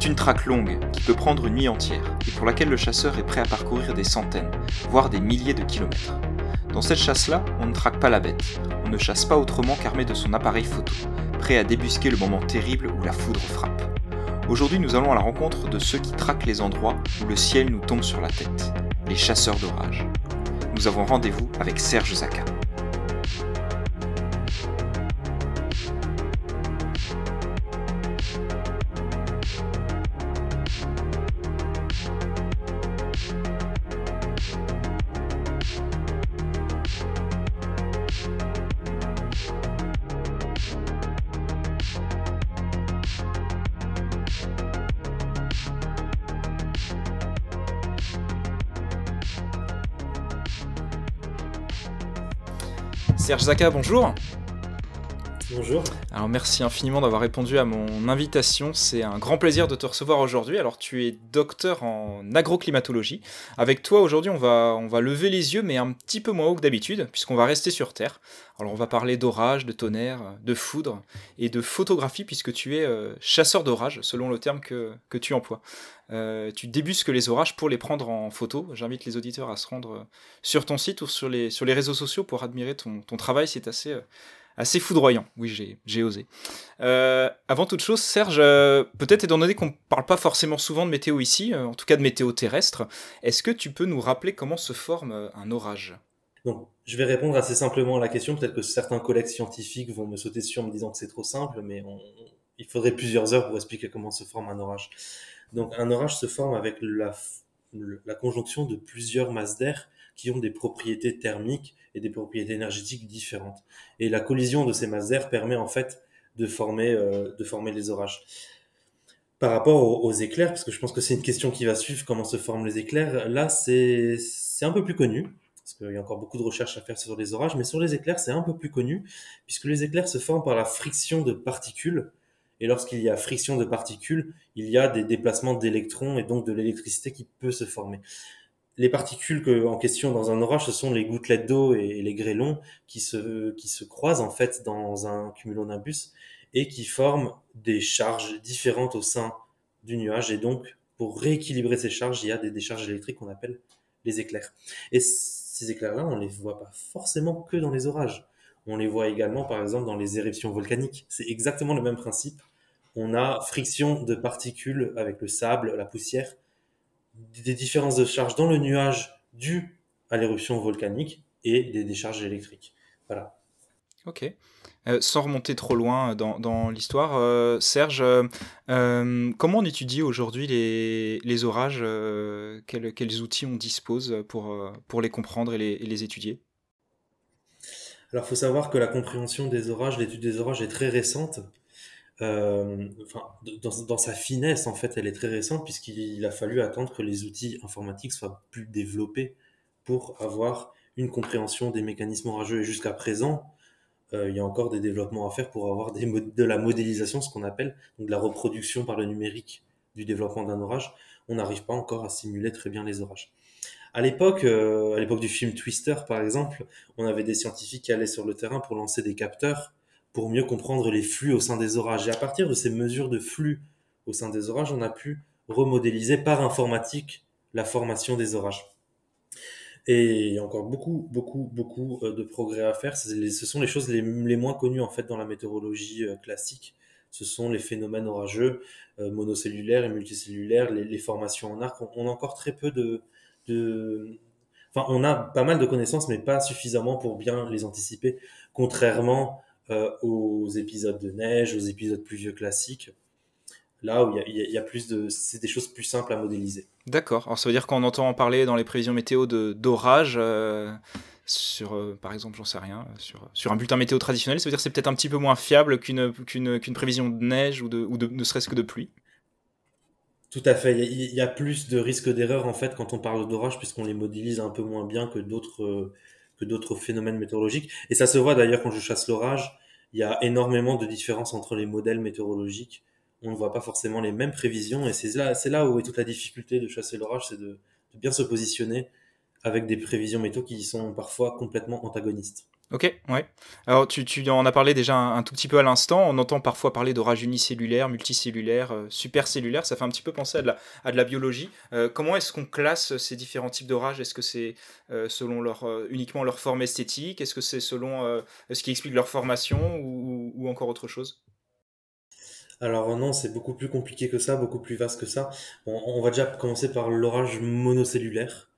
C'est une traque longue qui peut prendre une nuit entière et pour laquelle le chasseur est prêt à parcourir des centaines, voire des milliers de kilomètres. Dans cette chasse-là, on ne traque pas la bête, on ne chasse pas autrement qu'armé de son appareil photo, prêt à débusquer le moment terrible où la foudre frappe. Aujourd'hui, nous allons à la rencontre de ceux qui traquent les endroits où le ciel nous tombe sur la tête, les chasseurs d'orage. Nous avons rendez-vous avec Serge Zaka. Serge Zaka, bonjour. Bonjour. Alors merci infiniment d'avoir répondu à mon invitation. C'est un grand plaisir de te recevoir aujourd'hui. Alors tu es docteur en agroclimatologie. Avec toi aujourd'hui on va, on va lever les yeux mais un petit peu moins haut que d'habitude puisqu'on va rester sur Terre. Alors on va parler d'orage, de tonnerre, de foudre et de photographie puisque tu es euh, chasseur d'orage selon le terme que, tu emploies. Euh, tu débusques les orages pour les prendre en photo. J'invite les auditeurs à se rendre euh, sur ton site ou sur les, réseaux sociaux pour admirer ton, travail. C'est assez, assez foudroyant. Oui, j'ai osé. Euh, avant toute chose, Serge, euh, peut-être étant donné qu'on ne parle pas forcément souvent de météo ici, en tout cas de météo terrestre, est-ce que tu peux nous rappeler comment se forme un orage? Donc, je vais répondre assez simplement à la question. Peut-être que certains collègues scientifiques vont me sauter dessus en me disant que c'est trop simple, mais il faudrait plusieurs heures pour expliquer comment se forme un orage. Donc un orage se forme avec la conjonction de plusieurs masses d'air qui ont des propriétés thermiques et des propriétés énergétiques différentes. Et la collision de ces masses permet en fait de former, euh, de former les orages. Par rapport aux, aux, éclairs, parce que je pense que c'est une question qui va suivre, comment se forment les éclairs, là c'est un peu plus connu, parce qu'il y a encore beaucoup de recherches à faire sur les orages, mais sur les éclairs c'est un peu plus connu, puisque les éclairs se forment par la friction de particules et lorsqu'il y a friction de particules, il y a des déplacements d'électrons et donc de l'électricité qui peut se former. Les particules que, en question dans un orage, ce sont les gouttelettes d'eau et les grêlons qui se, qui se croisent en fait dans un cumulonimbus et qui forment des charges différentes au sein du nuage. Et donc, pour rééquilibrer ces charges, il y a des décharges électriques qu'on appelle les éclairs. Et ces éclairs-là, on les voit pas forcément que dans les orages. On les voit également, par exemple, dans les éruptions volcaniques. C'est exactement le même principe on a friction de particules avec le sable, la poussière, des différences de charge dans le nuage dues à l'éruption volcanique et des décharges électriques. Voilà. Ok. Euh, sans remonter trop loin dans, l'histoire, euh, Serge, euh, comment on étudie aujourd'hui les, orages quels, outils on dispose pour, pour les comprendre et les, et les étudier? Alors, il faut savoir que la compréhension des orages, l'étude des orages est très récente. Euh, enfin, dans, sa finesse, en fait, elle est très récente puisqu'il a fallu attendre que les outils informatiques soient plus développés pour avoir une compréhension des mécanismes orageux. Et jusqu'à présent, euh, il y a encore des développements à faire pour avoir de la modélisation, ce qu'on appelle donc de la reproduction par le numérique du développement d'un orage. On n'arrive pas encore à simuler très bien les orages. À l'époque, euh, à l'époque du film Twister, par exemple, on avait des scientifiques qui allaient sur le terrain pour lancer des capteurs pour mieux comprendre les flux au sein des orages. Et à partir de ces mesures de flux au sein des orages, on a pu remodéliser par informatique la formation des orages. Et il y a encore beaucoup, beaucoup, beaucoup euh, de progrès à faire. Ce sont les choses les, moins connues en fait dans la météorologie euh, classique. Ce sont les phénomènes orageux euh, monocellulaires et multicellulaires, les, formations en arc. On, a encore très peu de, de, enfin, on a pas mal de connaissances, mais pas suffisamment pour bien les anticiper. Contrairement aux épisodes de neige, aux épisodes plus vieux classiques. Là où il y, a plus de, c'est des choses plus simples à modéliser. D'accord. Alors ça veut dire qu'on entend en parler dans les prévisions météo d'orage euh, sur, euh, par exemple, j'en sais rien, sur, sur un bulletin météo traditionnel. Ça veut dire que c'est peut-être un petit peu moins fiable qu'une qu'une qu'une prévision de neige ou de ou de ne serait-ce que de pluie. Tout à fait. Il y, a plus de risques d'erreur en fait quand on parle d'orage puisqu'on les modélise un peu moins bien que d'autres que d'autres phénomènes météorologiques. Et ça se voit d'ailleurs quand je chasse l'orage. Il y a énormément de différences entre les modèles météorologiques. On ne voit pas forcément les mêmes prévisions. Et c'est là, c'est là où est toute la difficulté de chasser l'orage, c'est de, bien se positionner avec des prévisions météo qui sont parfois complètement antagonistes. Ok, ouais. Alors tu, en as parlé déjà un, tout petit peu à l'instant. On entend parfois parler d'orage unicellulaire, multicellulaire, euh, supercellulaire. Ça fait un petit peu penser à de la, biologie. Euh, comment est-ce qu'on classe ces différents types d'orages? Est-ce que c'est euh, selon leur, uniquement leur forme esthétique? Est-ce que c'est selon ce qui explique leur formation ou, encore autre chose? Alors non, c'est beaucoup plus compliqué que ça, beaucoup plus vaste que ça. On va déjà commencer par l'orage monocellulaire.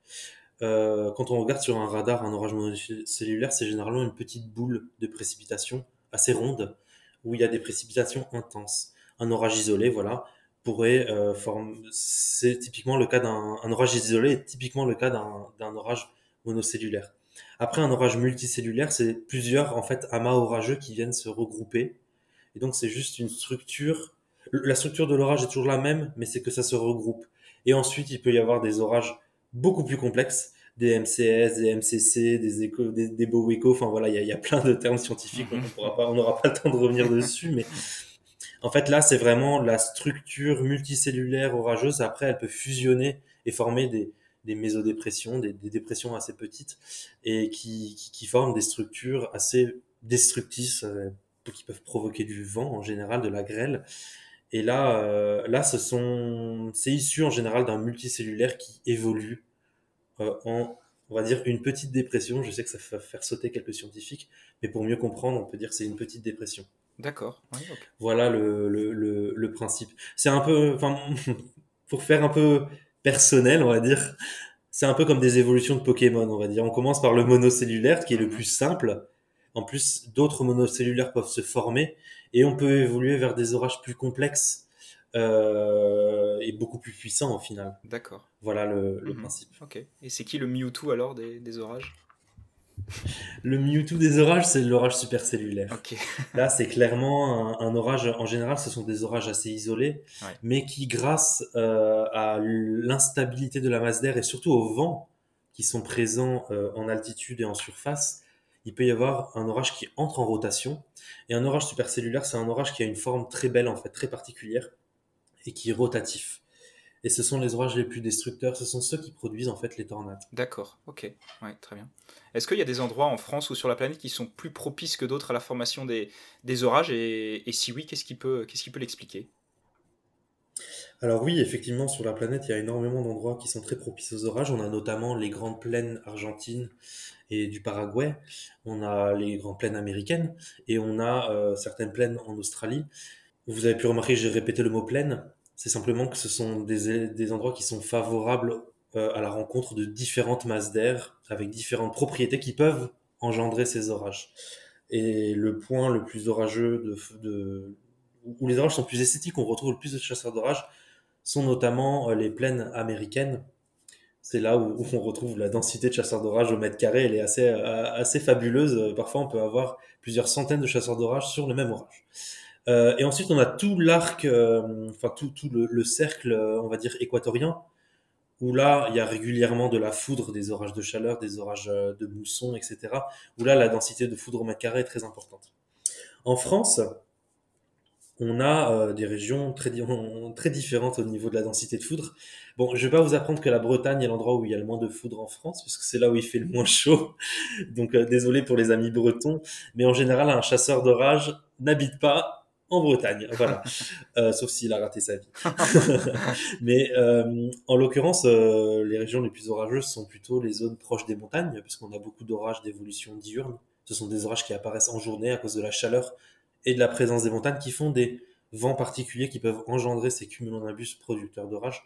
Euh, quand on regarde sur un radar un orage monocellulaire, c'est généralement une petite boule de précipitation assez ronde où il y a des précipitations intenses. Un orage isolé, voilà, pourrait euh, former. C'est typiquement le cas d'un un orage isolé, est typiquement le cas d'un orage monocellulaire. Après, un orage multicellulaire, c'est plusieurs en fait amas orageux qui viennent se regrouper. Et donc, c'est juste une structure. La structure de l'orage est toujours la même, mais c'est que ça se regroupe. Et ensuite, il peut y avoir des orages beaucoup plus complexes, des MCS, des MCC, des éco, des, des enfin voilà, il y a, y a, plein de termes scientifiques, pas, on n'aura pas le temps de revenir dessus, mais en fait là, c'est vraiment la structure multicellulaire orageuse. Après, elle peut fusionner et former des, des mésodépressions, des, des dépressions assez petites et qui, qui, qui, forment des structures assez destructrices euh, qui peuvent provoquer du vent en général, de la grêle. Et là, euh, là, ce sont, c'est issu en général d'un multicellulaire qui évolue euh, en, on va dire, une petite dépression. Je sais que ça va faire sauter quelques scientifiques, mais pour mieux comprendre, on peut dire que c'est une petite dépression. D'accord. Voilà le, le, le, principe. C'est un peu, enfin, pour faire un peu personnel, on va dire, c'est un peu comme des évolutions de Pokémon, on va dire. On commence par le monocellulaire, qui est le plus simple. En plus, d'autres monocellulaires peuvent se former et on peut évoluer vers des orages plus complexes euh, et beaucoup plus puissants au final. D'accord. Voilà le, mhm. principe. Ok. Et c'est qui le Mewtwo alors des, orages? Le Mewtwo des orages, c'est l'orage supercellulaire. Ok. Là, c'est clairement un, orage. En général, ce sont des orages assez isolés, mais qui, grâce euh, à l'instabilité de la masse d'air et surtout au vent qui sont présents euh, en altitude et en surface, il peut y avoir un orage qui entre en rotation. Et un orage supercellulaire, c'est un orage qui a une forme très belle, en fait, très particulière, et qui est rotatif. Et ce sont les orages les plus destructeurs, ce sont ceux qui produisent en fait les tornades. D'accord, ok, ouais, très bien. Est-ce qu'il y a des endroits en France ou sur la planète qui sont plus propices que d'autres à la formation des, des orages et, et, si oui, qu'est-ce qui peut, qu'est-ce qui peut l'expliquer? Alors oui, effectivement, sur la planète, il y a énormément d'endroits qui sont très propices aux orages. On a notamment les grandes plaines argentines et du Paraguay, on a les grandes plaines américaines et on a euh, certaines plaines en Australie. Vous avez pu remarquer, j'ai répété le mot plaine. C'est simplement que ce sont des, des endroits qui sont favorables euh, à la rencontre de différentes masses d'air avec différentes propriétés qui peuvent engendrer ces orages. Et le point le plus orageux de, de où les orages sont plus esthétiques, on retrouve le plus de chasseurs d'orage, sont notamment euh, les plaines américaines. C'est là où, on retrouve la densité de chasseurs d'orage au mètre carré. Elle est assez, euh, assez fabuleuse. Parfois, on peut avoir plusieurs centaines de chasseurs d'orage sur le même orage. Euh, et ensuite, on a tout l'arc, enfin tout, tout le, cercle, on va dire, équatorien, où là, il y a régulièrement de la foudre, des orages de chaleur, des orages de mousson, etc. Où là, la densité de foudre au mètre carré est très importante. En France, on a euh, des régions très, très différentes au niveau de la densité de foudre. Bon, je vais pas vous apprendre que la Bretagne est l'endroit où il y a le moins de foudre en France, parce que c'est là où il fait le moins chaud. Donc euh, désolé pour les amis bretons, mais en général, un chasseur d'orage n'habite pas en Bretagne, voilà. Euh, sauf s'il a raté sa vie. mais en l'occurrence, les régions les plus orageuses sont plutôt les zones proches des montagnes, puisqu'on a beaucoup d'orages d'évolution diurne. Ce sont des orages qui apparaissent en journée à cause de la chaleur et de la présence des montagnes qui font des vents particuliers qui peuvent engendrer ces cumulonimbus producteurs d'orages.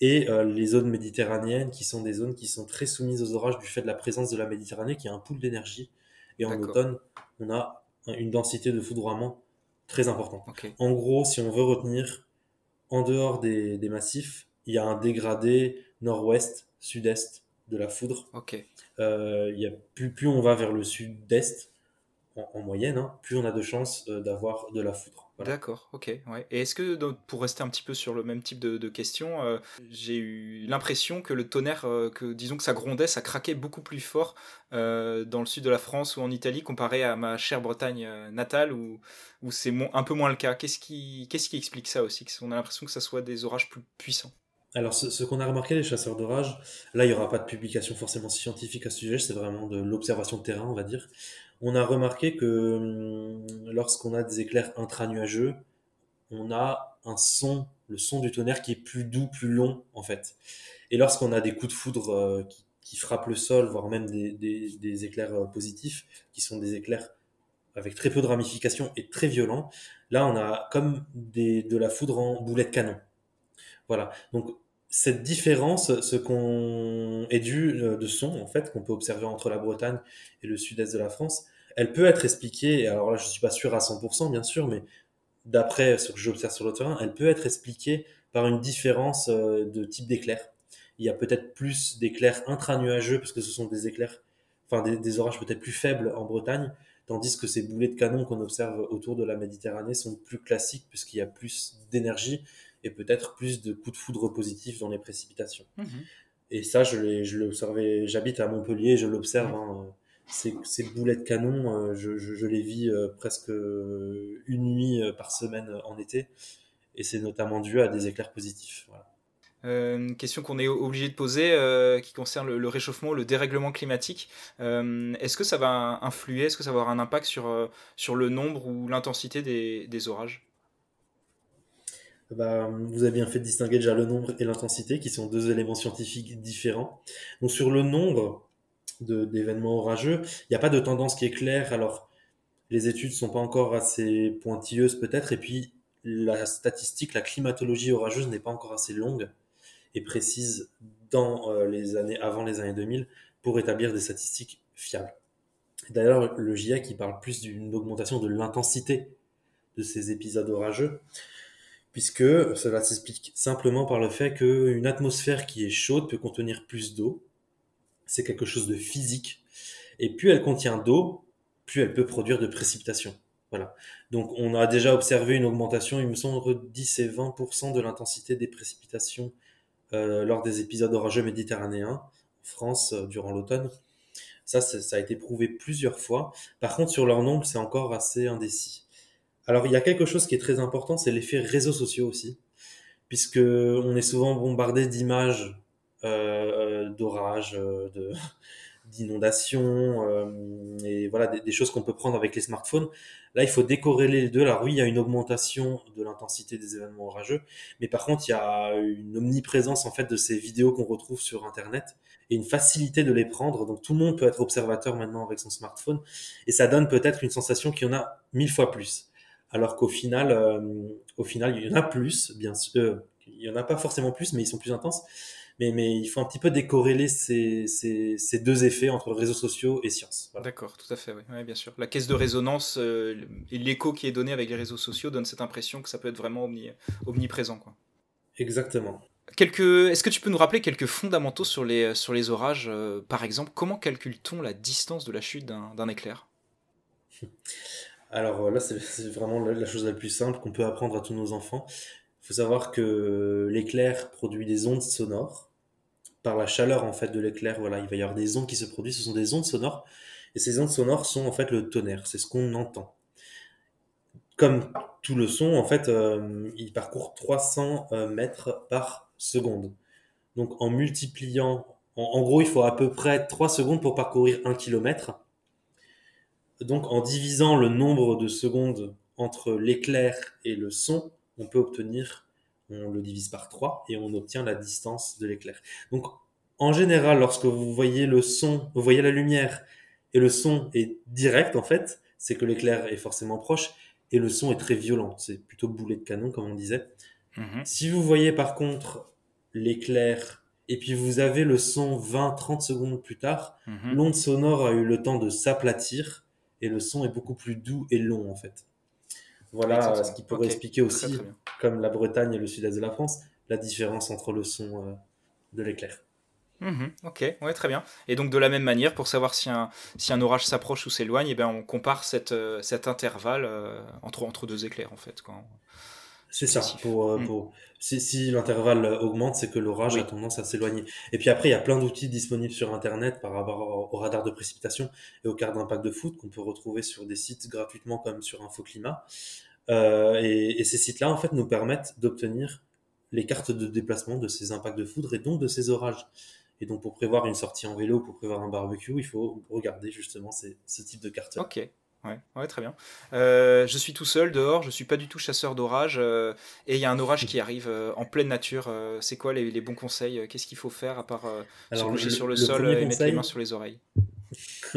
Et euh, les zones méditerranéennes qui sont des zones qui sont très soumises aux orages du fait de la présence de la Méditerranée qui a un pool d'énergie. Et en automne, on a une densité de foudroiement très importante. En gros, si on veut retenir, en dehors des, des massifs, il y a un dégradé nord-ouest, sud-est de la foudre. Euh, il y a plus, plus on va vers le sud-est, en, moyenne, hein, plus on a de chances euh, d'avoir de la foudre. D'accord, ok. Ouais. Et est-ce que, pour rester un petit peu sur le même type de, questions, euh, j'ai eu l'impression que le tonnerre, euh, que disons que ça grondait, ça craquait beaucoup plus fort dans le sud de la France ou en Italie comparé à ma chère Bretagne natale où, où c'est un peu moins le cas. Qu'est-ce qui, qu'est-ce qui explique ça aussi On a l'impression que ça soit des orages plus puissants? Alors, ce, qu'on a remarqué, les chasseurs d'orage, là, il n'y aura pas de publication forcément scientifique à ce sujet, c'est vraiment de l'observation de terrain, on va dire. On a remarqué que hum, lorsqu'on a des éclairs intra-nuageux, on a un son, le son du tonnerre qui est plus doux, plus long, en fait. Et lorsqu'on a des coups de foudre euh, qui, frappent le sol, voire même des, éclairs euh, positifs, qui sont des éclairs avec très peu de ramifications et très violents, là, on a comme de la foudre en boulet de canon. Voilà. Donc, cette différence, ce qu'on est dû euh, de son, en fait, qu'on peut observer entre la Bretagne et le sud-est de la France, elle peut être expliquée, alors là, je ne suis pas sûr à 100%, bien sûr, mais d'après ce que j'observe sur le terrain, elle peut être expliquée par une différence euh, de type d'éclair. Il y a peut-être plus d'éclairs intra-nuageux, parce que ce sont des éclairs, enfin des, orages peut-être plus faibles en Bretagne, tandis que ces boulets de canon qu'on observe autour de la Méditerranée sont plus classiques, puisqu'il y a plus d'énergie et peut-être plus de coups de foudre positifs dans les précipitations. Mhm. Et ça, je l'ai observé, j'habite à Montpellier, je l'observe. Hein, ces, ces, boulets de canon, euh, je, je, les vis euh, presque une nuit euh, par semaine en été. Et c'est notamment dû à des éclairs positifs. une question qu'on est obligé de poser qui concerne le, réchauffement, le dérèglement climatique. est-ce que ça va influer, est-ce que ça va avoir un impact sur, sur le nombre ou l'intensité des, des orages? Bah, vous avez bien fait de distinguer déjà le nombre et l'intensité, qui sont deux éléments scientifiques différents. Donc sur le nombre d'événements orageux, il n'y a pas de tendance qui est claire. Alors les études sont pas encore assez pointilleuses peut-être, et puis la statistique, la climatologie orageuse n'est pas encore assez longue et précise dans euh, les années avant les années 2000 pour établir des statistiques fiables. D'ailleurs, le GIEC il parle plus d'une augmentation de l'intensité de ces épisodes orageux puisque cela s'explique simplement par le fait qu'une atmosphère qui est chaude peut contenir plus d'eau. C'est quelque chose de physique. Et plus elle contient d'eau, plus elle peut produire de précipitations. Voilà. Donc on a déjà observé une augmentation, il me semble, entre 10 et 20% de l'intensité des précipitations euh, lors des épisodes orageux méditerranéens en France euh, durant l'automne. Ça, ça a été prouvé plusieurs fois. Par contre, sur leur nombre, c'est encore assez indécis. Alors, il y a quelque chose qui est très important, c'est l'effet réseaux sociaux aussi, puisque on est souvent bombardé d'images euh, d'orages, euh, d'inondations euh, et voilà des, choses qu'on peut prendre avec les smartphones. Là, il faut décorréler les deux. Alors oui, il y a une augmentation de l'intensité des événements orageux, mais par contre, il y a une omniprésence en fait de ces vidéos qu'on retrouve sur Internet et une facilité de les prendre. Donc tout le monde peut être observateur maintenant avec son smartphone et ça donne peut-être une sensation qu'il y en a mille fois plus alors qu'au final, euh, au final, il y en a plus, bien sûr. Euh, il y en a pas forcément plus, mais ils sont plus intenses. Mais, mais il faut un petit peu décorréler ces, ces, deux effets entre réseaux sociaux et sciences. D'accord, tout à fait, oui, bien sûr. La caisse de résonance euh, et l'écho qui est donné avec les réseaux sociaux donne cette impression que ça peut être vraiment omniprésent. Quoi. Exactement. Quelques... Est-ce que tu peux nous rappeler quelques fondamentaux sur les, sur les orages Par exemple, comment calcule-t-on la distance de la chute d'un éclair? Alors euh, là, c'est vraiment la chose la plus simple qu'on peut apprendre à tous nos enfants. Il faut savoir que l'éclair produit des ondes sonores. Par la chaleur en fait de l'éclair, voilà, il va y avoir des ondes qui se produisent. Ce sont des ondes sonores, et ces ondes sonores sont en fait le tonnerre. C'est ce qu'on entend. Comme tout le son, en fait, euh, il parcourt 300 euh, mètres par seconde. Donc en multipliant, en, en, gros, il faut à peu près 3 secondes pour parcourir 1 km. Donc en divisant le nombre de secondes entre l'éclair et le son, on peut obtenir, on le divise par 3 et on obtient la distance de l'éclair. Donc en général, lorsque vous voyez le son, vous voyez la lumière et le son est direct en fait, c'est que l'éclair est forcément proche et le son est très violent. C'est plutôt boulet de canon comme on disait. Mhm. Si vous voyez par contre l'éclair et puis vous avez le son 20-30 secondes plus tard, mhm. l'onde sonore a eu le temps de s'aplatir et le son est beaucoup plus doux et long en fait. Voilà ce qui pourrait expliquer aussi, comme la Bretagne et le sud-est de la France, la différence entre le son euh, de l'éclair. Mhm, ok, ouais, très bien. Et donc de la même manière, pour savoir si un, si un orage s'approche ou s'éloigne, eh bien, on compare cette, euh, cet intervalle euh, entre, entre deux éclairs en fait. C'est ça. Pour, mm. si, si l'intervalle augmente, c'est que l'orage a tendance à s'éloigner. Et puis après, il y a plein d'outils disponibles sur Internet par rapport au, radar de précipitation et aux cartes d'impact de foot qu'on peut retrouver sur des sites gratuitement comme sur InfoClimat. Euh, et, et, ces sites-là, en fait, nous permettent d'obtenir les cartes de déplacement de ces impacts de foudre et donc de ces orages. Et donc, pour prévoir une sortie en vélo, pour prévoir un barbecue, il faut regarder justement ce type de cartes. Ok, Ouais, très bien. Euh, je suis tout seul dehors, je suis pas du tout chasseur d'orage, euh, et il y a un orage qui arrive euh, en pleine nature. c'est quoi les, bons conseils Qu'est-ce qu'il faut faire à part se coucher sur le, sol et mettre les mains sur les oreilles?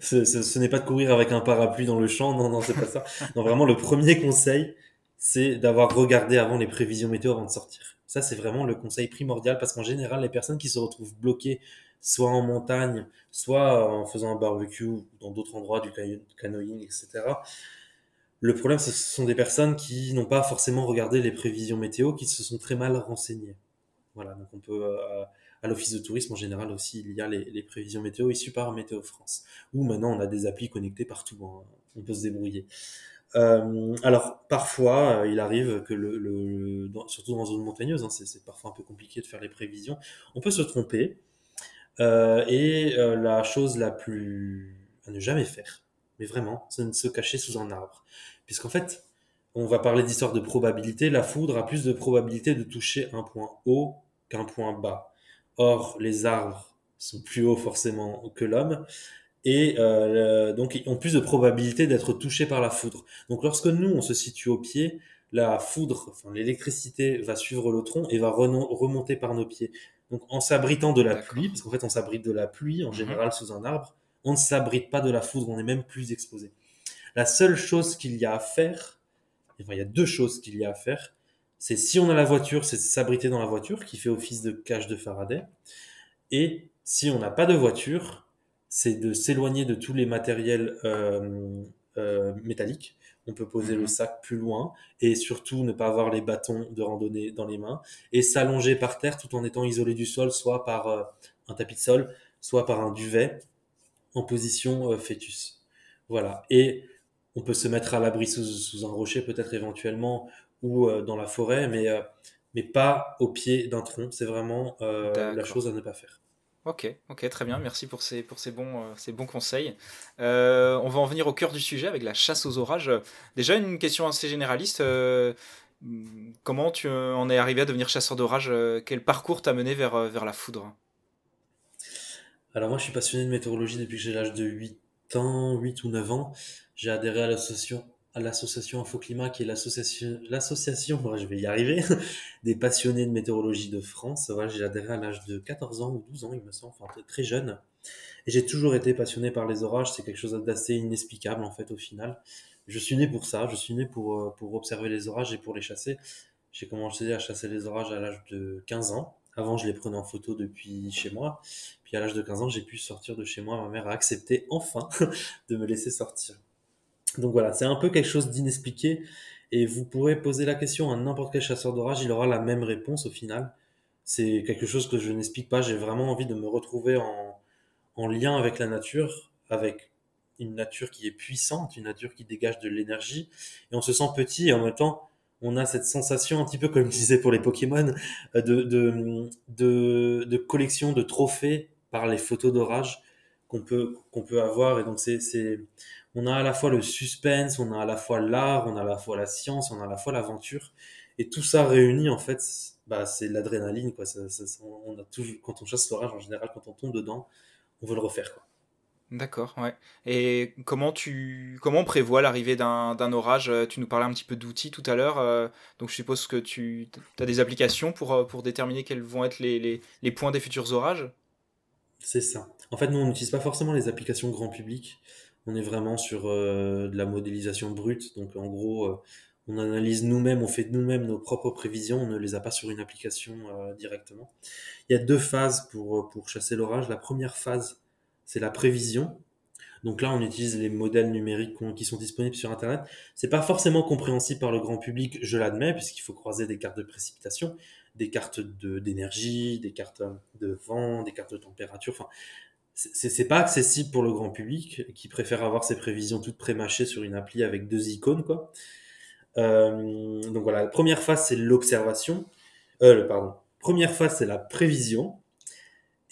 Ce, n'est pas de courir avec un parapluie dans le champ, non, non, c'est pas ça. Non, vraiment, le premier conseil, c'est d'avoir regardé avant les prévisions météo avant de sortir. Ça, c'est vraiment le conseil primordial parce qu'en général, les personnes qui se retrouvent bloquées soit en montagne, soit en faisant un barbecue dans d'autres endroits, du canoeing, etc. Le problème, ce sont des personnes qui n'ont pas forcément regardé les prévisions météo, qui se sont très mal renseignées. Voilà, donc on peut, euh, à l'office de tourisme en général aussi, il y a les, prévisions météo issues par Météo France. Ou maintenant, on a des applis connectées partout, hein. on peut se débrouiller. Euh, alors parfois, euh, il arrive que le, surtout dans une zone montagneuse, hein, c'est parfois un peu compliqué de faire les prévisions. On peut se tromper. Euh, et euh, la chose la plus à ne jamais faire, mais vraiment, c'est de se cacher sous un arbre. Puisqu'en fait, on va parler d'histoire de probabilité, la foudre a plus de probabilité de toucher un point haut qu'un point bas. Or, les arbres sont plus hauts forcément que l'homme, et euh, donc ils ont plus de probabilité d'être touchés par la foudre. Donc lorsque nous, on se situe au pied, la foudre, l'électricité va suivre le tronc et va remonter par nos pieds. Donc en s'abritant de la pluie, parce qu'en fait on s'abrite de la pluie en mhm. général sous un arbre, on ne s'abrite pas de la foudre, on est même plus exposé. La seule chose qu'il y a à faire, enfin il y a deux choses qu'il y a à faire, c'est si on a la voiture, c'est de s'abriter dans la voiture qui fait office de cage de Faraday, et si on n'a pas de voiture, c'est de s'éloigner de tous les matériels euh, euh, métalliques on peut poser le mhm. sac plus loin et surtout ne pas avoir les bâtons de randonnée dans les mains et s'allonger par terre tout en étant isolé du sol, soit par euh, un tapis de sol, soit par un duvet en position euh, fœtus. Voilà. Et on peut se mettre à l'abri sous, un rocher peut-être éventuellement ou euh, dans la forêt, mais, mais pas au pied d'un tronc. C'est vraiment la chose à ne pas faire. Ok, ok, très bien. Merci pour ces, pour ces, bons, euh, ces bons conseils. Euh, on va en venir au cœur du sujet avec la chasse aux orages. Déjà, une question assez généraliste. Euh, comment tu en es arrivé à devenir chasseur d'orage Quel parcours t'a mené vers, vers la foudre? Alors, moi, je suis passionné de météorologie depuis que j'ai l'âge de 8 ans, 8 ou 9 ans. J'ai adhéré à l'association à l'association Infoclimat, qui est l'association, je vais y arriver, des passionnés de météorologie de France. Voilà, j'ai adhéré à l'âge de 14 ans ou 12 ans, il me semble, enfin très jeune. Et j'ai toujours été passionné par les orages. C'est quelque chose d'assez inexplicable, en fait, au final. Je suis né pour ça. Je suis né pour, euh, pour observer les orages et pour les chasser. J'ai commencé à chasser les orages à l'âge de 15 ans. Avant, je les prenais en photo depuis chez moi. Puis à l'âge de 15 ans, j'ai pu sortir de chez moi. Ma mère a accepté enfin de me laisser sortir. Donc voilà, c'est un peu quelque chose d'inexpliqué et vous pourrez poser la question à n'importe quel chasseur d'orage, il aura la même réponse au final. C'est quelque chose que je n'explique pas, j'ai vraiment envie de me retrouver en, en lien avec la nature, avec une nature qui est puissante, une nature qui dégage de l'énergie, et on se sent petit et en même temps, on a cette sensation un petit peu comme je disais pour les Pokémon, de, de, collection de trophées par les photos d'orage qu'on peut, qu'on peut avoir. Et donc, c'est, on a à la fois le suspense, on a à la fois l'art, on a à la fois la science, on a à la fois l'aventure. Et tout ça réuni, en fait, bah, c'est l'adrénaline, quoi. on a toujours, quand on chasse l'orage, en général, quand on tombe dedans, on veut le refaire, quoi. D'accord, ouais. Et comment tu comment on prévoit l'arrivée d'un orage? Tu nous parlais un petit peu d'outils tout à l'heure, euh, donc je suppose que tu as des applications pour, euh, pour déterminer quels vont être les, les, les points des futurs orages? C'est ça. En fait, nous, on n'utilise pas forcément les applications grand public on est vraiment sur euh, de la modélisation brute. Donc en gros, euh, on analyse nous-mêmes, on fait nous-mêmes nos propres prévisions, on ne les a pas sur une application euh, directement. Il y a deux phases pour, pour chasser l'orage. La première phase, c'est la prévision. Donc là, on utilise les modèles numériques qui sont disponibles sur Internet. C'est pas forcément compréhensible par le grand public, je l'admets, puisqu'il faut croiser des cartes de précipitation, des cartes d'énergie, des cartes de vent, des cartes de température. Enfin, c'est pas accessible pour le grand public qui préfère avoir ses prévisions toutes prémâchées sur une appli avec deux icônes quoi. Euh, donc voilà, première phase c'est l'observation, euh, pardon, première phase c'est la prévision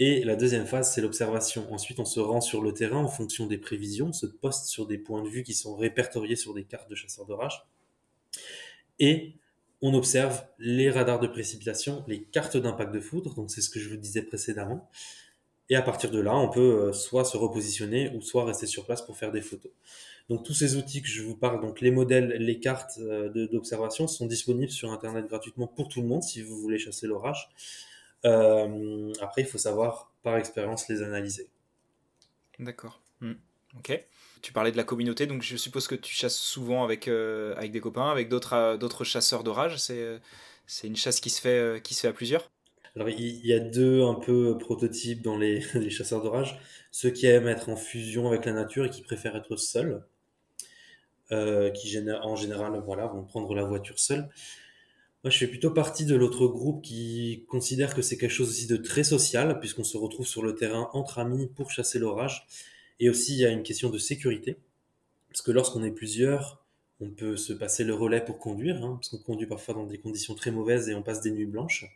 et la deuxième phase c'est l'observation. Ensuite on se rend sur le terrain en fonction des prévisions, on se poste sur des points de vue qui sont répertoriés sur des cartes de chasseurs d'orage et on observe les radars de précipitation, les cartes d'impact de foudre, donc c'est ce que je vous disais précédemment. Et à partir de là, on peut euh, soit se repositionner ou soit rester sur place pour faire des photos. Donc tous ces outils que je vous parle, donc les modèles, les cartes euh, d'observation sont disponibles sur Internet gratuitement pour tout le monde si vous voulez chasser l'orage. Euh, après, il faut savoir par expérience les analyser. D'accord. Hmm. Ok. Tu parlais de la communauté, donc je suppose que tu chasses souvent avec, euh, avec des copains, avec d'autres d'autres chasseurs d'orage. C'est c'est une chasse qui se fait qui se fait à plusieurs? Alors il y a deux un peu prototypes dans les, chasseurs d'orage, ceux qui aiment être en fusion avec la nature et qui préfèrent être seuls. Euh, qui en général voilà, vont prendre la voiture seule. Moi, je fais plutôt partie de l'autre groupe qui considère que c'est quelque chose aussi de très social, puisqu'on se retrouve sur le terrain entre amis pour chasser l'orage. Et aussi, il y a une question de sécurité, parce que lorsqu'on est plusieurs, on peut se passer le relais pour conduire, hein, parce qu'on conduit parfois dans des conditions très mauvaises et on passe des nuits blanches.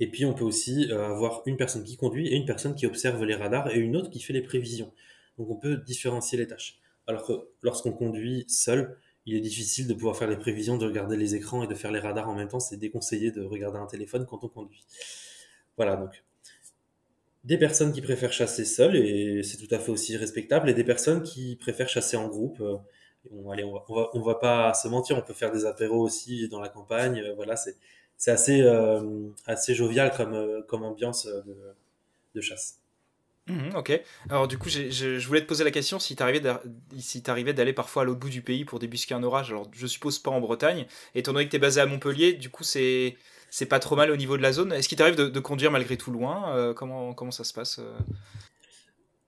Et puis, on peut aussi euh, avoir une personne qui conduit et une personne qui observe les radars et une autre qui fait les prévisions. Donc, on peut différencier les tâches. Alors que lorsqu'on conduit seul, il est difficile de pouvoir faire les prévisions, de regarder les écrans et de faire les radars en même temps. C'est déconseillé de regarder un téléphone quand on conduit. Voilà, donc des personnes qui préfèrent chasser seules, et c'est tout à fait aussi respectable, et des personnes qui préfèrent chasser en groupe. Euh, on, allez, on, va, va, pas se mentir, on peut faire des apéros aussi dans la campagne. Euh, voilà, c'est, assez, euh, assez jovial comme, comme ambiance de chasse. Mhm, ok. Alors du coup, je voulais te poser la question si t'arrivais d'aller parfois à l'autre bout du pays pour débusquer un orage. Alors je suppose pas en Bretagne. Étant donné que t'es basé à Montpellier, du coup c'est c'est pas trop mal au niveau de la zone. Est-ce qu'il t'arrive de, conduire malgré tout loin? Euh, comment, ça se passe euh?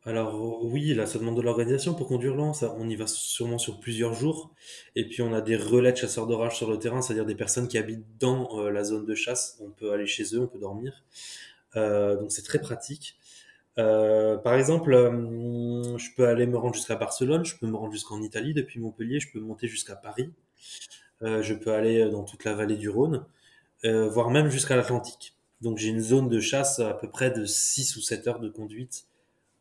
Alors oui, là ça demande de l'organisation pour conduire loin. Ça, on y va sûrement sur plusieurs jours. Et puis on a des relais de chasseurs d'orage sur le terrain, c'est-à-dire des personnes qui habitent dans euh, la zone de chasse. On peut aller chez eux, on peut dormir. donc c'est très pratique. Euh, par exemple, euh, je peux aller me rendre jusqu'à Barcelone, je peux me rendre jusqu'en Italie depuis Montpellier, je peux monter jusqu'à Paris, euh, je peux aller dans toute la vallée du Rhône, voire même jusqu'à l'Atlantique. Donc j'ai une zone de chasse à peu près de 6 ou 7 heures de conduite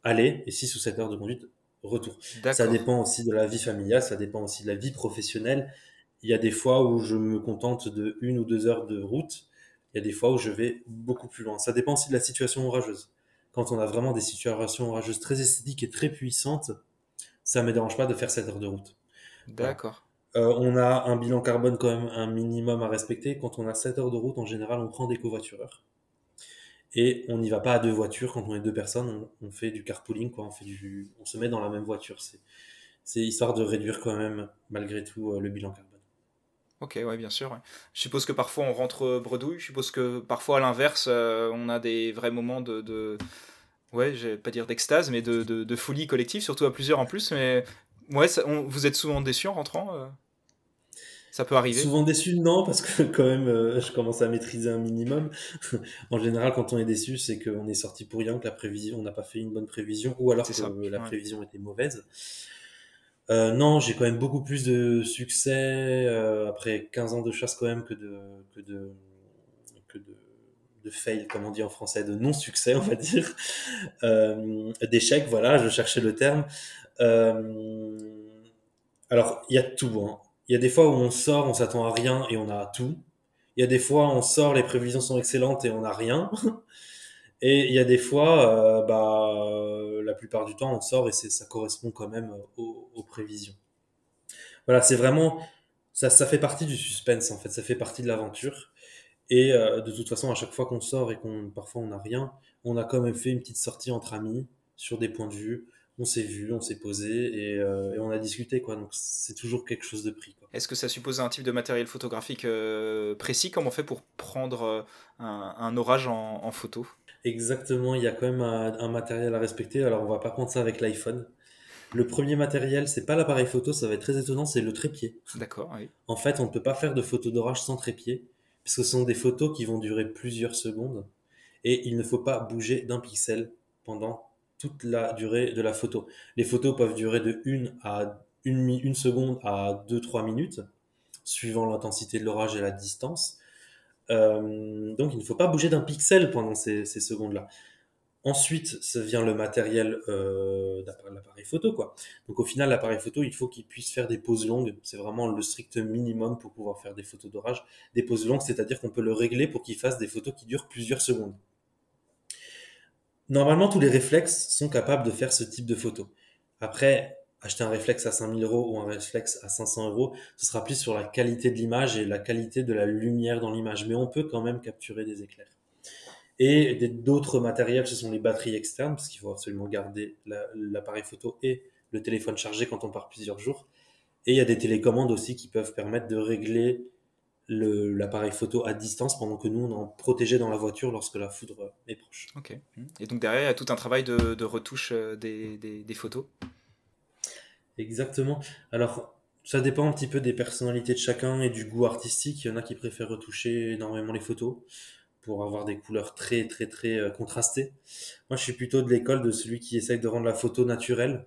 aller et 6 ou 7 heures de conduite retour. Ça dépend aussi de la vie familiale, ça dépend aussi de la vie professionnelle. Il y a des fois où je me contente de une ou deux heures de route, il y a des fois où je vais beaucoup plus loin. Ça dépend aussi de la situation orageuse quand on a vraiment des situations orageuses très esthétiques et très puissantes, ça ne me dérange pas de faire 7 heures de route. D'accord. Euh, on a un bilan carbone quand même un minimum à respecter. Quand on a 7 heures de route, en général, on prend des covoitureurs. Et on n'y va pas à deux voitures. Quand on est deux personnes, on, fait du carpooling, quoi. On, fait du, on se met dans la même voiture. C'est histoire de réduire quand même, malgré tout, euh, le bilan carbone. Ok, ouais, bien sûr. Je suppose que parfois on rentre bredouille. Je suppose que parfois à l'inverse, euh, on a des vrais moments de, de... ouais, je vais pas dire d'extase, mais de, de, folie collective, surtout à plusieurs en plus. Mais ouais, vous êtes souvent déçu en rentrant. Euh? Ça peut arriver. Souvent déçu, non, parce que quand même, euh, je commence à maîtriser un minimum. en général, quand on est déçu, c'est qu'on est sorti pour rien, que la prévision, on n'a pas fait une bonne prévision, ou alors que la prévision était mauvaise. Euh, non, j'ai quand même beaucoup plus de succès euh, après 15 ans de chasse quand même que de que de que de, de fail, comme on dit en français, de non-succès, on va dire, euh, d'échec. Voilà, je cherchais le terme. Alors, il y a tout. Hein. Il y a des fois où on sort, on s'attend à rien et on a tout. Il y a des fois, on sort, les prévisions sont excellentes et on n'a rien. Et il y a des fois, euh, bah, euh, la plupart du temps, on sort et ça correspond quand même aux, aux prévisions. Voilà, c'est vraiment, ça, fait partie du suspense en fait, ça fait partie de l'aventure. Et euh, de toute façon, à chaque fois qu'on sort et qu'on parfois on n'a rien, on a quand même fait une petite sortie entre amis sur des points de vue. On s'est vu, on s'est posé et, euh, et, on a discuté quoi. Donc c'est toujours quelque chose de pris. Est-ce que ça suppose un type de matériel photographique euh, précis? Comment on fait pour prendre un, un orage en, en photo? Exactement, il y a quand même un, matériel à respecter. Alors, on va pas prendre ça avec l'iPhone. Le premier matériel, c'est pas l'appareil photo, ça va être très étonnant, c'est le trépied. D'accord, oui. En fait, on ne peut pas faire de photos d'orage sans trépied, puisque ce sont des photos qui vont durer plusieurs secondes, et il ne faut pas bouger d'un pixel pendant toute la durée de la photo. Les photos peuvent durer de 1 à 1 une seconde à 2-3 minutes, suivant l'intensité de l'orage et la distance. Euh, donc il ne faut pas bouger d'un pixel pendant ces, secondes-là. Ensuite, ça vient le matériel euh, l'appareil photo, quoi. Donc au final, l'appareil photo, il faut qu'il puisse faire des poses longues. C'est vraiment le strict minimum pour pouvoir faire des photos d'orage. Des poses longues, c'est-à-dire qu'on peut le régler pour qu'il fasse des photos qui durent plusieurs secondes. Normalement, tous les réflexes sont capables de faire ce type de photo. Après, acheter un réflexe à 5000 euros ou un réflexe à 500 euros, ce sera plus sur la qualité de l'image et la qualité de la lumière dans l'image. Mais on peut quand même capturer des éclairs. Et d'autres matériels, ce sont les batteries externes, parce qu'il faut absolument garder l'appareil photo et le téléphone chargé quand on part plusieurs jours. Et il y a des télécommandes aussi qui peuvent permettre de régler l'appareil photo à distance pendant que nous, on en protégé dans la voiture lorsque la foudre est proche. Ok. Et donc derrière, il y a tout un travail de, retouche euh, des, des, photos Exactement. Alors, ça dépend un petit peu des personnalités de chacun et du goût artistique. Il y en a qui préfèrent retoucher énormément les photos pour avoir des couleurs très très très euh, contrastées. Moi, je suis plutôt de l'école de celui qui essaye de rendre la photo naturelle,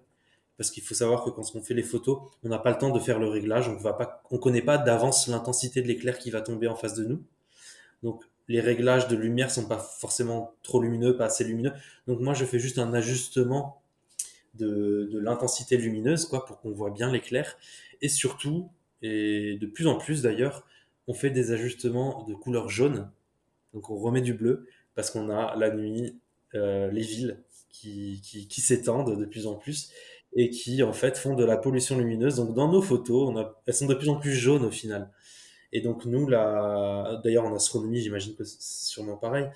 parce qu'il faut savoir que quand on fait les photos, on n'a pas le temps de faire le réglage, on on connaît pas d'avance l'intensité de l'éclair qui va tomber en face de nous. Donc les réglages de lumière sont pas forcément trop lumineux, pas assez lumineux. Donc moi, je fais juste un ajustement de, de l'intensité lumineuse, quoi, pour qu'on voit bien l'éclair. Et surtout, et de plus en plus d'ailleurs, on fait des ajustements de couleur jaune donc on remet du bleu parce qu'on a la nuit euh, les villes qui, qui, s'étendent de plus en plus et qui en fait font de la pollution lumineuse. Donc dans nos photos, elles sont de plus en plus jaunes au final. Et donc nous, là, d'ailleurs en astronomie, j'imagine que c'est sûrement pareil.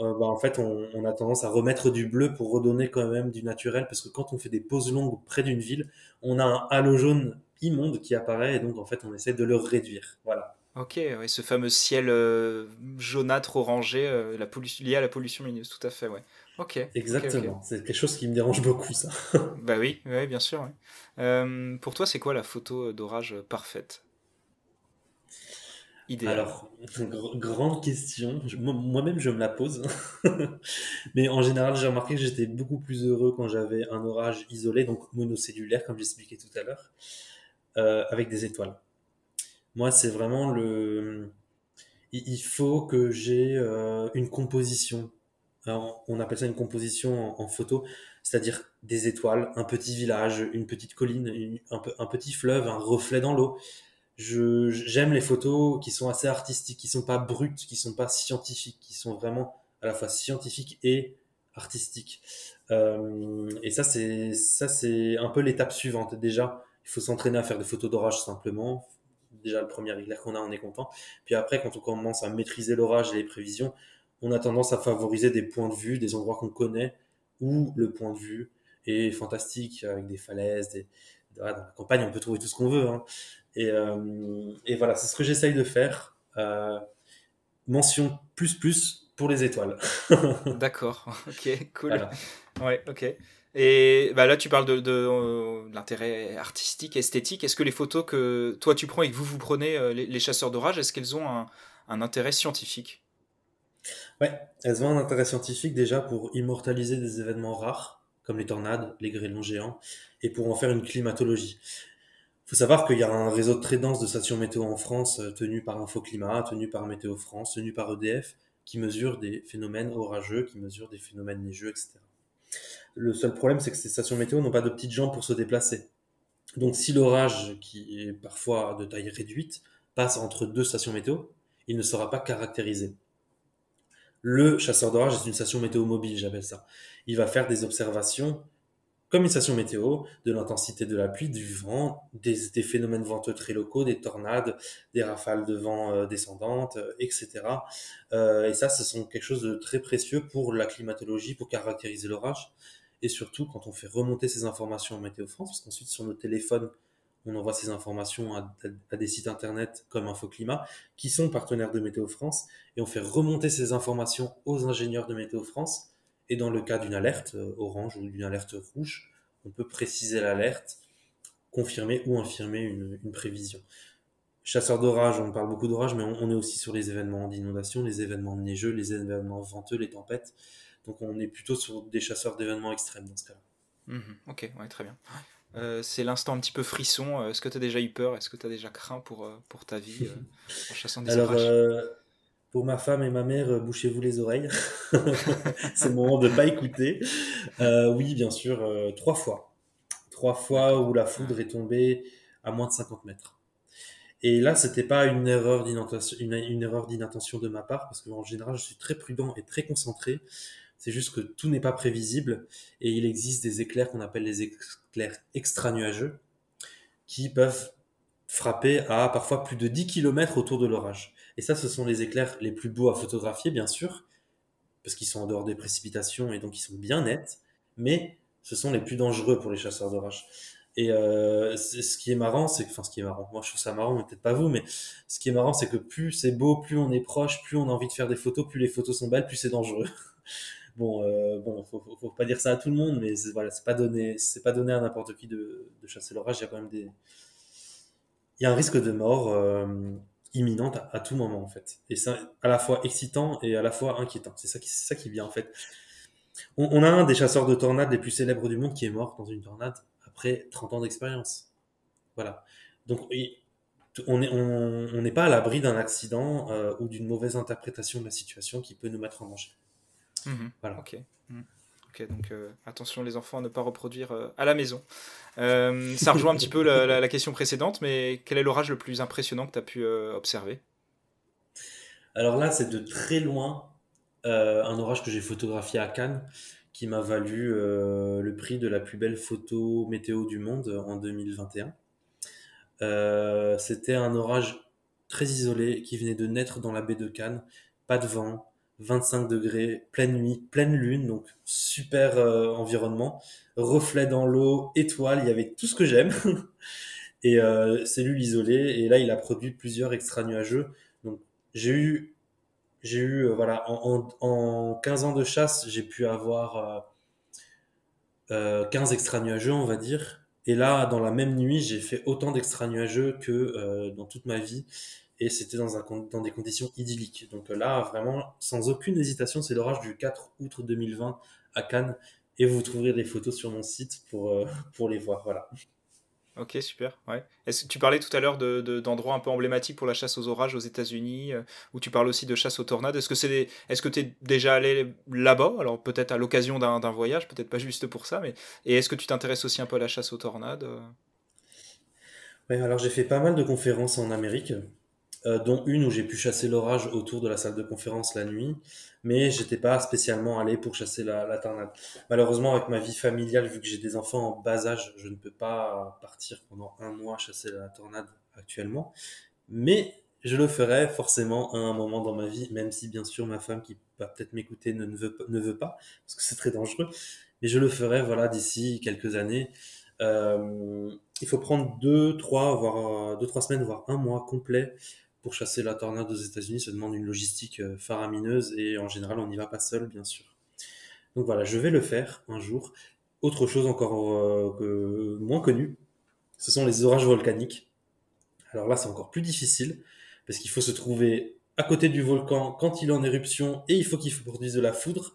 Euh, bah, en fait, on, a tendance à remettre du bleu pour redonner quand même du naturel, parce que quand on fait des poses longues près d'une ville, on a un halo jaune immonde qui apparaît, et donc en fait, on essaie de le réduire. Voilà. Ok, ouais, ce fameux ciel euh, jaunâtre orangé, euh, lié à la pollution lumineuse, tout à fait, ouais. Ok. Exactement. C'est quelque chose qui me dérange beaucoup, ça. bah oui, ouais, bien sûr. Euh, pour toi, c'est quoi la photo d'orage parfaite? Idéal. Alors, grande question. Moi-même, je me la pose. Mais en général, j'ai remarqué que j'étais beaucoup plus heureux quand j'avais un orage isolé, donc monocellulaire, comme j'expliquais tout à l'heure, avec des étoiles. Moi, c'est vraiment le. Il faut que j'ai euh, une composition. On appelle ça une composition en, photo, c'est-à-dire des étoiles, un petit village, une petite colline, un, petit fleuve, un reflet dans l'eau. J'aime les photos qui sont assez artistiques, qui sont pas brutes, qui sont pas scientifiques, qui sont vraiment à la fois scientifiques et artistiques. Euh, et ça, c'est ça, c'est un peu l'étape suivante. Déjà, il faut s'entraîner à faire des photos d'orage simplement déjà le premier éclair qu'on a, on est content. Puis après, quand on commence à maîtriser l'orage et les prévisions, on a tendance à favoriser des points de vue, des endroits qu'on connaît, où le point de vue est fantastique, avec des falaises, des... dans la campagne, on peut trouver tout ce qu'on veut. Hein. Et, euh, et, voilà, c'est ce que j'essaye de faire. Euh, mention plus plus pour les étoiles. D'accord, ok, cool. Ouais, ok. Et bah là, tu parles de, de, euh, l'intérêt artistique, esthétique. Est-ce que les photos que toi tu prends et que vous vous prenez, euh, les, chasseurs d'orage, est-ce qu'elles ont un, un, intérêt scientifique? Ouais, elles ont un intérêt scientifique déjà pour immortaliser des événements rares, comme les tornades, les grêlons géants, et pour en faire une climatologie. Il faut savoir qu'il y a un réseau très dense de stations météo en France, euh, tenu par Infoclimat, tenu par Météo France, tenu par EDF, qui mesure des phénomènes orageux, qui mesure des phénomènes neigeux, etc. Le seul problème, c'est que ces stations météo n'ont pas de petites jambes pour se déplacer. Donc si l'orage, qui est parfois de taille réduite, passe entre deux stations météo, il ne sera pas caractérisé. Le chasseur d'orage est une station météo mobile, j'appelle ça. Il va faire des observations comme une station météo, de l'intensité de la pluie, du vent, des, phénomènes venteux très locaux, des tornades, des rafales de vent euh, descendantes, euh, etc. Euh, et ça, ce sont quelque chose de très précieux pour la climatologie, pour caractériser l'orage. Et surtout, quand on fait remonter ces informations en Météo France, parce qu'ensuite, sur nos téléphones, on envoie ces informations à, des sites internet comme Infoclimat, qui sont partenaires de Météo France, et on fait remonter ces informations aux ingénieurs de Météo France, et dans le cas d'une alerte euh, orange ou d'une alerte rouge, on peut préciser l'alerte, confirmer ou infirmer une, prévision. Chasseur d'orage, on parle beaucoup d'orage, mais on, est aussi sur les événements d'inondation, les événements neigeux, les événements venteux, les tempêtes. Donc on est plutôt sur des chasseurs d'événements extrêmes dans ce cas-là. Mhm, ok, très bien. Euh, c'est l'instant un petit peu frisson. Euh, est-ce que tu as déjà eu peur? Est-ce que tu as déjà craint pour, pour ta vie en chassant des Alors, pour ma femme et ma mère, bouchez-vous les oreilles. c'est le moment de ne pas écouter. oui, bien sûr, trois fois. Trois fois où la foudre est tombée à moins de 50 mètres. Et là, c'était pas une erreur d'inattention, une, erreur d'inattention de ma part, parce qu'en général, je suis très prudent et très concentré. C'est juste que tout n'est pas prévisible et il existe des éclairs qu'on appelle les éclairs extra-nuageux qui peuvent frapper à parfois plus de 10 km autour de l'orage. Et ça, ce sont les éclairs les plus beaux à photographier, bien sûr, parce qu'ils sont en dehors des précipitations et donc ils sont bien nets, mais ce sont les plus dangereux pour les chasseurs d'orage. Et euh, ce qui est marrant, c'est enfin ce qui est marrant, moi je trouve ça marrant, peut-être pas vous, mais ce qui est marrant, c'est que plus c'est beau, plus on est proche, plus on a envie de faire des photos, plus les photos sont belles, plus c'est dangereux. Bon, euh, bon, faut, pas dire ça à tout le monde, mais voilà, c'est pas donné, c'est pas donné à n'importe qui de, de chasser l'orage. Il y a quand même des, il y a un risque de mort euh, imminente à, tout moment en fait. Et c'est à la fois excitant et à la fois inquiétant. C'est ça qui, c'est ça qui est bien en fait. On, on, a un des chasseurs de tornades les plus célèbres du monde qui est mort dans une tornade après 30 ans d'expérience. Voilà. Donc, on n'est on, pas à l'abri d'un accident euh, ou d'une mauvaise interprétation de la situation qui peut nous mettre en danger. Mhm. Voilà. Ok. Mhm. Ok, donc euh, attention les enfants à ne pas reproduire euh, à la maison. ça rejoint un petit peu la, la, question précédente, mais quel est l'orage le plus impressionnant que tu as pu observer? Alors là, c'est de très loin un orage que j'ai photographié à Cannes qui m'a valu euh, le prix de la plus belle photo météo du monde en 2021. Euh, c'était un orage très isolé qui venait de naître dans la baie de Cannes, pas de vent, 25 degrés, pleine nuit, pleine lune, donc super euh, environnement, reflet dans l'eau, étoiles, il y avait tout ce que j'aime. et cellule isolée, et là il a produit plusieurs extra nuageux. Donc j'ai eu j'ai eu, euh, voilà, en, en, 15 ans de chasse, j'ai pu avoir euh, 15 euh, extra nuageux, on va dire. Et là, dans la même nuit, j'ai fait autant d'extra nuageux que euh, dans toute ma vie. Et c'était dans, un, dans des conditions idylliques. Donc là, vraiment, sans aucune hésitation, c'est l'orage du 4 août 2020 à Cannes. Et vous trouverez des photos sur mon site pour, pour les voir. Voilà. Ok, super. Ouais. Est-ce que tu parlais tout à l'heure d'endroits de, un peu emblématiques pour la chasse aux orages aux États-Unis, euh, où tu parles aussi de chasse aux tornades. Est-ce que c'est est-ce que tu es déjà allé là-bas? Alors peut-être à l'occasion d'un voyage, peut-être pas juste pour ça, mais et est-ce que tu t'intéresses aussi un peu à la chasse aux tornades euh? Oui, alors j'ai fait pas mal de conférences en Amérique. Euh, dont une où j'ai pu chasser l'orage autour de la salle de conférence la nuit, mais j'étais pas spécialement allé pour chasser la, la, tornade. Malheureusement, avec ma vie familiale, vu que j'ai des enfants en bas âge, je ne peux pas partir pendant un mois chasser la tornade actuellement, mais je le ferai forcément à un moment dans ma vie, même si bien sûr ma femme qui va peut-être m'écouter ne, veut, veut pas, parce que c'est très dangereux, mais je le ferai voilà d'ici quelques années. Euh, il faut prendre deux, trois, voire deux, trois semaines, voire un mois complet pour chasser la tornade aux États-Unis, ça demande une logistique euh, faramineuse et en général, on n'y va pas seul, bien sûr. Donc voilà, je vais le faire un jour. Autre chose encore euh, moins connue, ce sont les orages volcaniques. Alors là, c'est encore plus difficile parce qu'il faut se trouver à côté du volcan quand il est en éruption et il faut qu'il produise de la foudre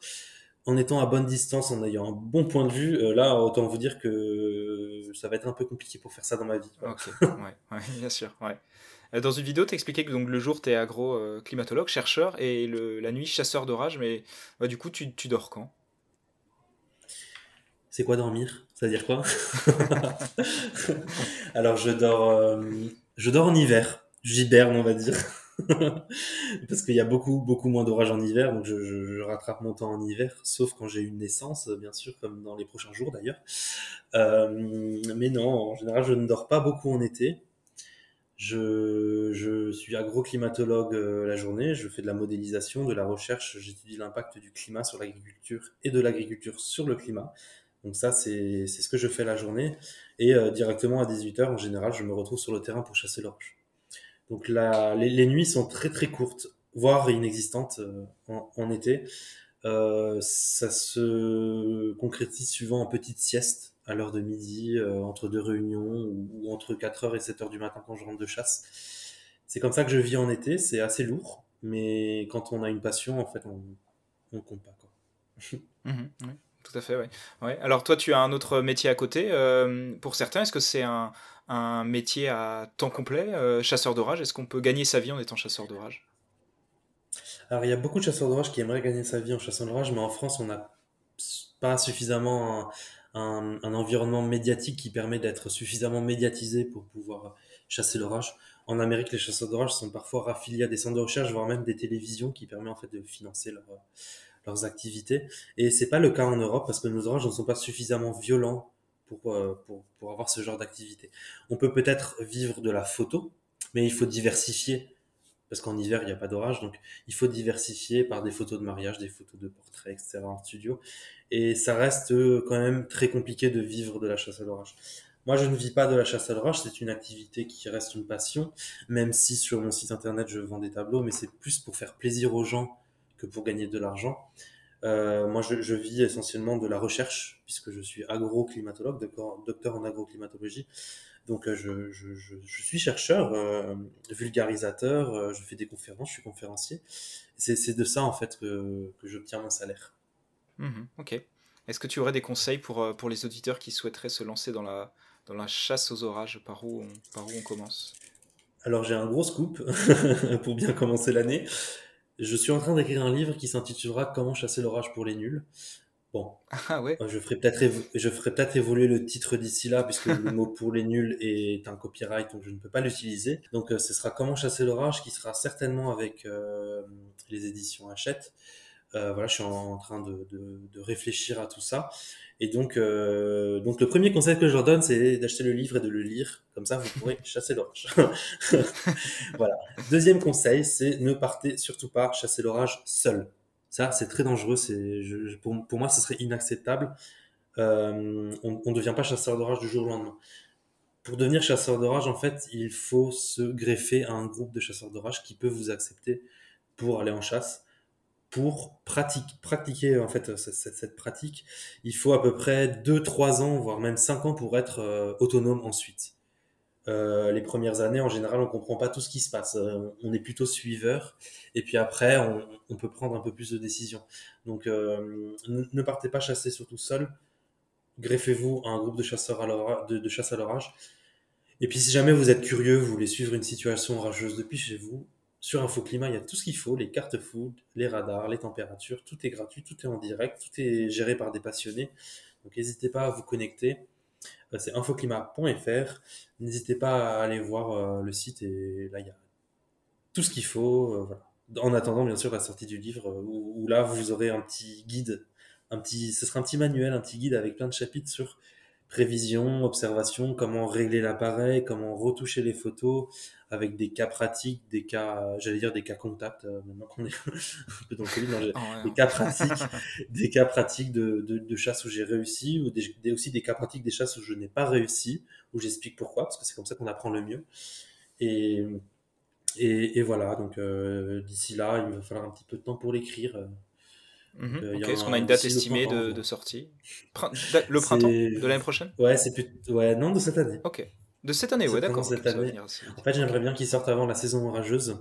en étant à bonne distance, en ayant un bon point de vue. Euh, là, autant vous dire que ça va être un peu compliqué pour faire ça dans ma vie. Ok, ouais, bien sûr. Ouais. Euh, dans une vidéo, tu expliquais que donc, le jour, tu es agro-climatologue, chercheur, et la nuit, chasseur d'orage. Mais bah, du coup, tu, dors quand? C'est quoi dormir? C'est-à-dire quoi? Alors, je dors, euh, je dors en hiver. J'hiberne, on va dire. Parce qu'il y a beaucoup, beaucoup moins d'orage en hiver, donc je, rattrape mon temps en hiver, sauf quand j'ai une naissance, bien sûr, comme dans les prochains jours d'ailleurs. Euh, mais non, en général, je ne dors pas beaucoup en été. Je, je suis agroclimatologue euh, la journée, je fais de la modélisation, de la recherche, j'étudie l'impact du climat sur l'agriculture et de l'agriculture sur le climat. Donc ça, c'est ce que je fais la journée. Et euh, directement à 18h, en général, je me retrouve sur le terrain pour chasser l'orge. Donc la, les, les, nuits sont très très courtes, voire inexistantes euh, en, en, été. Euh, ça se concrétise suivant en petite sieste à l'heure de midi, euh, entre deux réunions, ou, entre 4h et 7h du matin quand je rentre de chasse. C'est comme ça que je vis en été, c'est assez lourd, mais quand on a une passion, en fait, on ne compte pas. Quoi. Mhm, oui, tout à fait, oui. Ouais. Alors toi, tu as un autre métier à côté. Euh, pour certains, est-ce que c'est un, un, métier à temps complet, euh, chasseur d'orage? Est-ce qu'on peut gagner sa vie en étant chasseur d'orage? Alors, il y a beaucoup de chasseurs d'orage qui aimeraient gagner sa vie en chassant l'orage, mais en France, on n'a pas suffisamment un, environnement médiatique qui permet d'être suffisamment médiatisé pour pouvoir chasser l'orage. En Amérique, les chasseurs d'orage sont parfois raffiliés à des centres de recherche, voire même des télévisions qui permettent en fait de financer leur, leurs activités. Et c'est pas le cas en Europe parce que nos orages ne sont pas suffisamment violents pour, euh, pour, pour avoir ce genre d'activité. On peut peut-être vivre de la photo, mais il faut diversifier parce qu'en hiver, il n'y a pas d'orage, donc il faut diversifier par des photos de mariage, des photos de portraits, etc. en studio. Et ça reste euh, quand même très compliqué de vivre de la chasse à l'orage. Moi, je ne vis pas de la chasse à l'orage, c'est une activité qui reste une passion, même si sur mon site internet, je vends des tableaux, mais c'est plus pour faire plaisir aux gens que pour gagner de l'argent. Euh, moi, je, vis essentiellement de la recherche, puisque je suis agroclimatologue, docteur en agroclimatologie. Donc, euh, je, je, je, suis chercheur, euh, vulgarisateur, je fais des conférences, je suis conférencier. C'est de ça, en fait, que, que j'obtiens mon salaire. Mmh, ok. Est-ce que tu aurais des conseils pour, pour les auditeurs qui souhaiteraient se lancer dans la, dans la chasse aux orages Par où on, par où on commence? Alors, j'ai un gros scoop pour bien commencer l'année. Je suis en train d'écrire un livre qui s'intitulera Comment chasser l'orage pour les nuls. Bon, ah ouais? je ferai peut-être je ferai peut-être évoluer le titre d'ici là puisque le mot pour les nuls est un copyright donc je ne peux pas l'utiliser. Donc euh, ce sera Comment chasser l'orage qui sera certainement avec euh, les éditions Hachette. Euh, voilà, je suis en, train de, de, de, réfléchir à tout ça. Et donc, euh, donc le premier conseil que je leur donne, c'est d'acheter le livre et de le lire. Comme ça, vous pourrez chasser l'orage. voilà. Deuxième conseil, c'est ne partez surtout pas chasser l'orage seul. Ça, c'est très dangereux. C'est, je, pour, pour, moi, ce serait inacceptable. Euh, on ne devient pas chasseur d'orage du jour au lendemain. Pour devenir chasseur d'orage, en fait, il faut se greffer à un groupe de chasseurs d'orage qui peut vous accepter pour aller en chasse pour pratique, pratiquer en fait cette, cette, pratique, il faut à peu près 2-3 ans, voire même 5 ans pour être euh, autonome ensuite. Euh, les premières années, en général, on comprend pas tout ce qui se passe. Euh, on est plutôt suiveur, et puis après, on, peut prendre un peu plus de décisions. Donc, euh, ne partez pas chasser surtout seul. Greffez-vous à un groupe de chasseurs à de chasse à l'orage. Et puis, si jamais vous êtes curieux, vous voulez suivre une situation orageuse depuis chez vous, sur InfoClimat, il y a tout ce qu'il faut, les cartes food, les radars, les températures, tout est gratuit, tout est en direct, tout est géré par des passionnés. Donc n'hésitez pas à vous connecter. Euh, c'est infoclimat.fr. N'hésitez pas à aller voir euh, le site et là il y a tout ce qu'il faut. Euh, voilà. En attendant bien sûr la sortie du livre où, là vous aurez un petit guide, un petit, ce sera un petit manuel, un petit guide avec plein de chapitres sur prévision, observation, comment régler l'appareil, comment retoucher les photos avec des cas pratiques, des cas, j'allais dire des cas contacts, euh, maintenant qu'on est un peu dans le Covid, oh, des cas pratiques, des cas pratiques de, de, de chasse où j'ai réussi, ou des, aussi des cas pratiques des chasses où je n'ai pas réussi, où j'explique pourquoi, parce que c'est comme ça qu'on apprend le mieux. Et, et, et voilà, donc euh, d'ici là, il va falloir un petit peu de temps pour l'écrire. Mmh. Est-ce qu'on a une date estimée de, de, sortie? Le printemps de l'année prochaine? Ouais, c'est plus... ouais, non, de cette année. Ok. De cette année, ouais, d'accord. Cette année. En fait, j'aimerais bien qu'il sorte avant la saison orageuse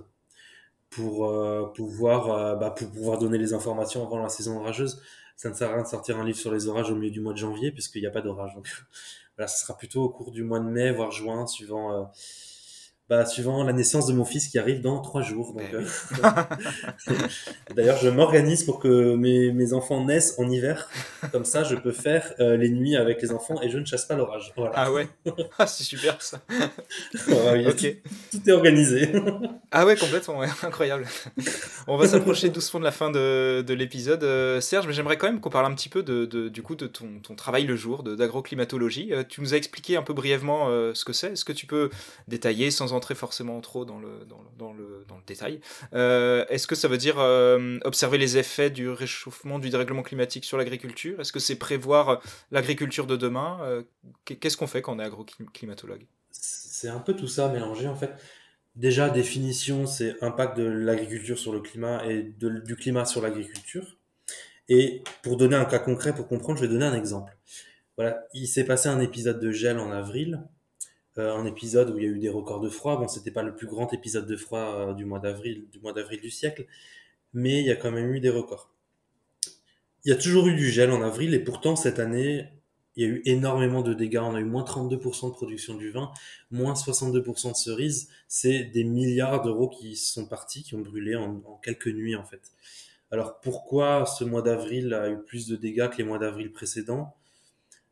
pour euh, pouvoir, euh, bah, pour pouvoir donner les informations avant la saison orageuse. Ça ne sert à rien de sortir un livre sur les orages au milieu du mois de janvier puisqu'il n'y a pas d'orage. Donc voilà, ce sera plutôt au cours du mois de mai, voire juin, suivant. Bah, suivant la naissance de mon fils qui arrive dans trois jours. Donc, ben euh, D'ailleurs, je m'organise pour que mes, mes, enfants naissent en hiver. Comme ça, je peux faire euh, les nuits avec les enfants et je ne chasse pas l'orage. Voilà. Ah ouais ah, C'est super ça. ok. Tout, est organisé. ah ouais, complètement, ouais. incroyable. On va s'approcher doucement de la fin de, de l'épisode. Euh, Serge, mais j'aimerais quand même qu'on parle un petit peu de, de, du coup de ton, ton travail le jour d'agroclimatologie. tu nous as expliqué un peu brièvement ce que c'est. Est-ce que tu peux détailler sans en rentrer forcément trop dans le, détail. Euh, Est-ce que ça veut dire euh, observer les effets du réchauffement, du dérèglement climatique sur l'agriculture? Est-ce que c'est prévoir l'agriculture de demain? Euh, Qu'est-ce qu'on fait quand on est agroclimatologue? C'est un peu tout ça mélangé en fait. Déjà, définition, c'est impact de l'agriculture sur le climat et du climat sur l'agriculture. Et pour donner un cas concret, pour comprendre, je vais donner un exemple. Voilà, il s'est passé un épisode de gel en avril un épisode où il y a eu des records de froid. Bon, c'était pas le plus grand épisode de froid euh, du mois d'avril, du mois d'avril du siècle, mais il y a quand même eu des records. Il y a toujours eu du gel en avril et pourtant cette année, il y a eu énormément de dégâts. On a eu moins 32% de production du vin, moins 62% de cerises. C'est des milliards d'euros qui sont partis, qui ont brûlé en, quelques nuits en fait. Alors pourquoi ce mois d'avril a eu plus de dégâts que les mois d'avril précédents?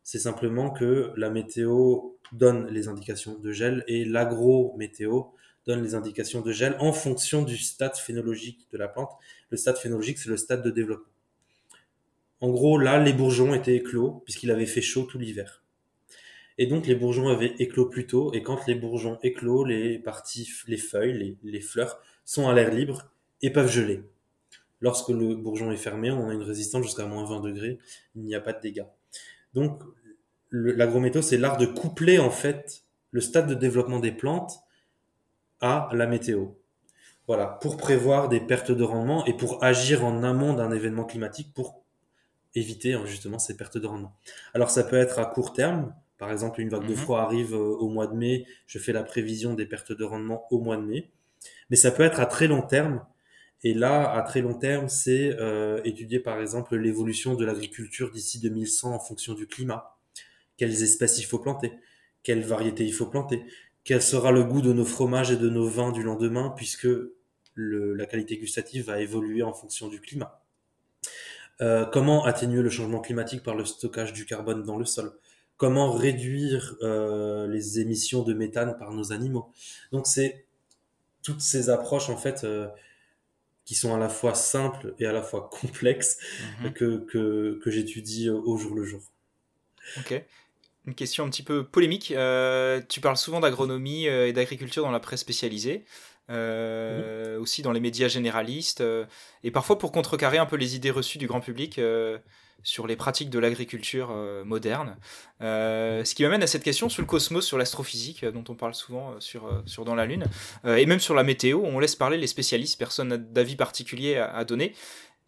C'est simplement que la météo donne les indications de gel et l'agro-météo donne les indications de gel en fonction du stade phénologique de la plante. Le stade phénologique, c'est le stade de développement. En gros, là, les bourgeons étaient éclos, puisqu'il avait fait chaud tout l'hiver. Et donc, les bourgeons avaient éclos plus tôt, et quand les bourgeons éclos, les parties, les feuilles, les, fleurs sont à l'air libre et peuvent geler. Lorsque le bourgeon est fermé, on a une résistance jusqu'à moins 20 degrés, il n'y a pas de dégâts. Donc, l'agrométéo, c'est l'art de coupler, en fait, le stade de développement des plantes à la météo. Voilà, pour prévoir des pertes de rendement et pour agir en amont d'un événement climatique pour éviter hein, justement ces pertes de rendement. Alors ça peut être à court terme, par exemple une vague de mhm. froid arrive euh, au mois de mai, je fais la prévision des pertes de rendement au mois de mai, mais ça peut être à très long terme. Et là, à très long terme, c'est euh, étudier par exemple l'évolution de l'agriculture d'ici 2100 en fonction du climat. Quelles espèces il faut planter Quelles variétés il faut planter Quel sera le goût de nos fromages et de nos vins du lendemain puisque la qualité gustative va évoluer en fonction du climat euh, comment atténuer le changement climatique par le stockage du carbone dans le sol? Comment réduire euh, les émissions de méthane par nos animaux? Donc c'est toutes ces approches en fait euh, qui sont à la fois simples et à la fois complexes mhm. que, que, que j'étudie au jour le jour. Ok. Une question un petit peu polémique. tu parles souvent d'agronomie et d'agriculture dans la presse spécialisée. Euh, aussi dans les médias généralistes, euh, et parfois pour contrecarrer un peu les idées reçues du grand public euh, sur les pratiques de l'agriculture moderne. ce qui m'amène à cette question sur le cosmos, sur l'astrophysique, dont on parle souvent sur, Dans la Lune, et même sur la météo, on laisse parler les spécialistes, personne n'a d'avis particulier à, donner.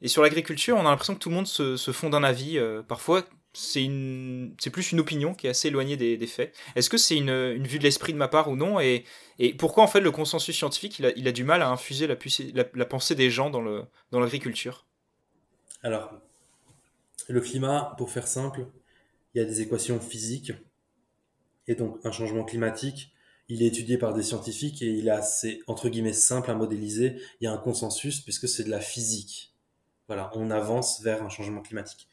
Et sur l'agriculture, on a l'impression que tout le monde se, se fonde un avis, parfois c'est une plus une opinion qui est assez éloignée des, faits. Est-ce que c'est une, une, vue de l'esprit de ma part ou non? Et, et, pourquoi en fait le consensus scientifique il a, il a du mal à infuser la, la, pensée des gens dans le dans l'agriculture? Alors le climat, pour faire simple, il y a des équations physiques et donc un changement climatique. Il est étudié par des scientifiques et il est assez entre guillemets simple à modéliser. Il y a un consensus puisque c'est de la physique. Voilà, on avance vers un changement climatique.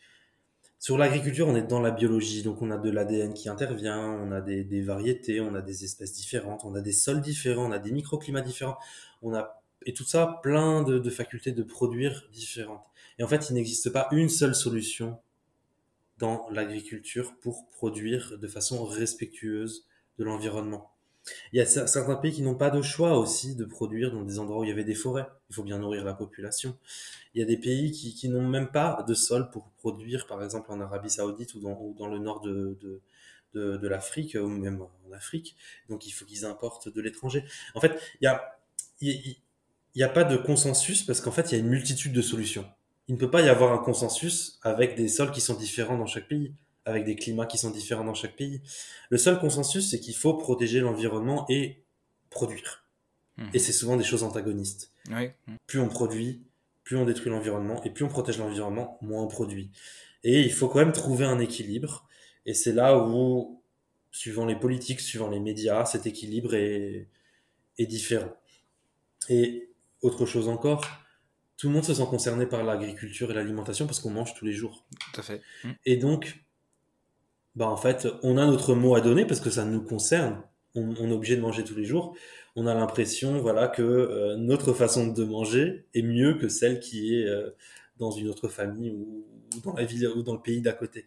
Sur l'agriculture, on est dans la biologie, donc on a de l'ADN qui intervient, on a des, variétés, on a des espèces différentes, on a des sols différents, on a des microclimats différents, on a et tout ça plein de, facultés de produire différentes. Et en fait, il n'existe pas une seule solution dans l'agriculture pour produire de façon respectueuse de l'environnement. Il y a certains pays qui n'ont pas de choix aussi de produire dans des endroits où il y avait des forêts. Il faut bien nourrir la population. Il y a des pays qui, qui n'ont même pas de sol pour produire, par exemple en Arabie Saoudite ou dans, le nord de, de, de, l'Afrique, ou même en Afrique. Donc il faut qu'ils importent de l'étranger. En fait, il a, il, il y a pas de consensus parce qu'en fait, il y a une multitude de solutions. Il ne peut pas y avoir un consensus avec des sols qui sont différents dans chaque pays avec des climats qui sont différents dans chaque pays. Le seul consensus, c'est qu'il faut protéger l'environnement et produire. Mhm. Et c'est souvent des choses antagonistes. Plus on produit, plus on détruit l'environnement, et plus on protège l'environnement, moins on produit. Et il faut quand même trouver un équilibre. Et c'est là où, suivant les politiques, suivant les médias, cet équilibre est, est différent. Et autre chose encore, tout le monde se sent concerné par l'agriculture et l'alimentation parce qu'on mange tous les jours. Tout à fait. Et donc, bah en fait, on a notre mot à donner parce que ça nous concerne. On, est obligé de manger tous les jours. On a l'impression, voilà, que euh, notre façon de manger est mieux que celle qui est euh, dans une autre famille ou, dans la ville ou dans le pays d'à côté.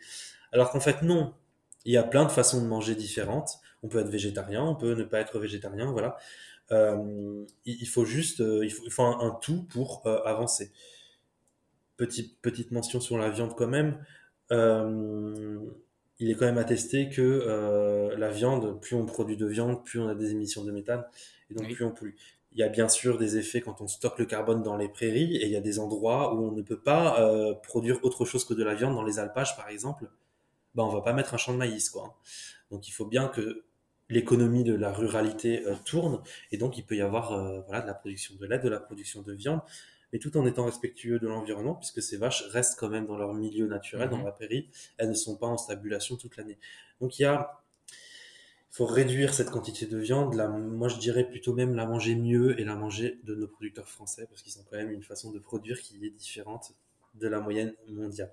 Alors qu'en fait, non. Il y a plein de façons de manger différentes. On peut être végétarien, on peut ne pas être végétarien, voilà. Euh, il, faut juste, il faut, un, tout pour avancer. Petite, petite mention sur la viande quand même il est quand même attesté que euh, la viande, plus on produit de viande, plus on a des émissions de méthane, et donc plus on pollue. Il y a bien sûr des effets quand on stocke le carbone dans les prairies, et il y a des endroits où on ne peut pas euh, produire autre chose que de la viande, dans les alpages par exemple. Ben, on va pas mettre un champ de maïs, quoi. Donc il faut bien que l'économie de la ruralité euh, tourne, et donc il peut y avoir voilà, de la production de lait, de la production de viande, mais tout en étant respectueux de l'environnement, puisque ces vaches restent quand même dans leur milieu naturel, dans Mhm. la prairie, elles ne sont pas en stabulation toute l'année. Donc il y a, il faut réduire cette quantité de viande, la, moi je dirais plutôt même la manger mieux et la manger de nos producteurs français, parce qu'ils ont quand même une façon de produire qui est différente de la moyenne mondiale.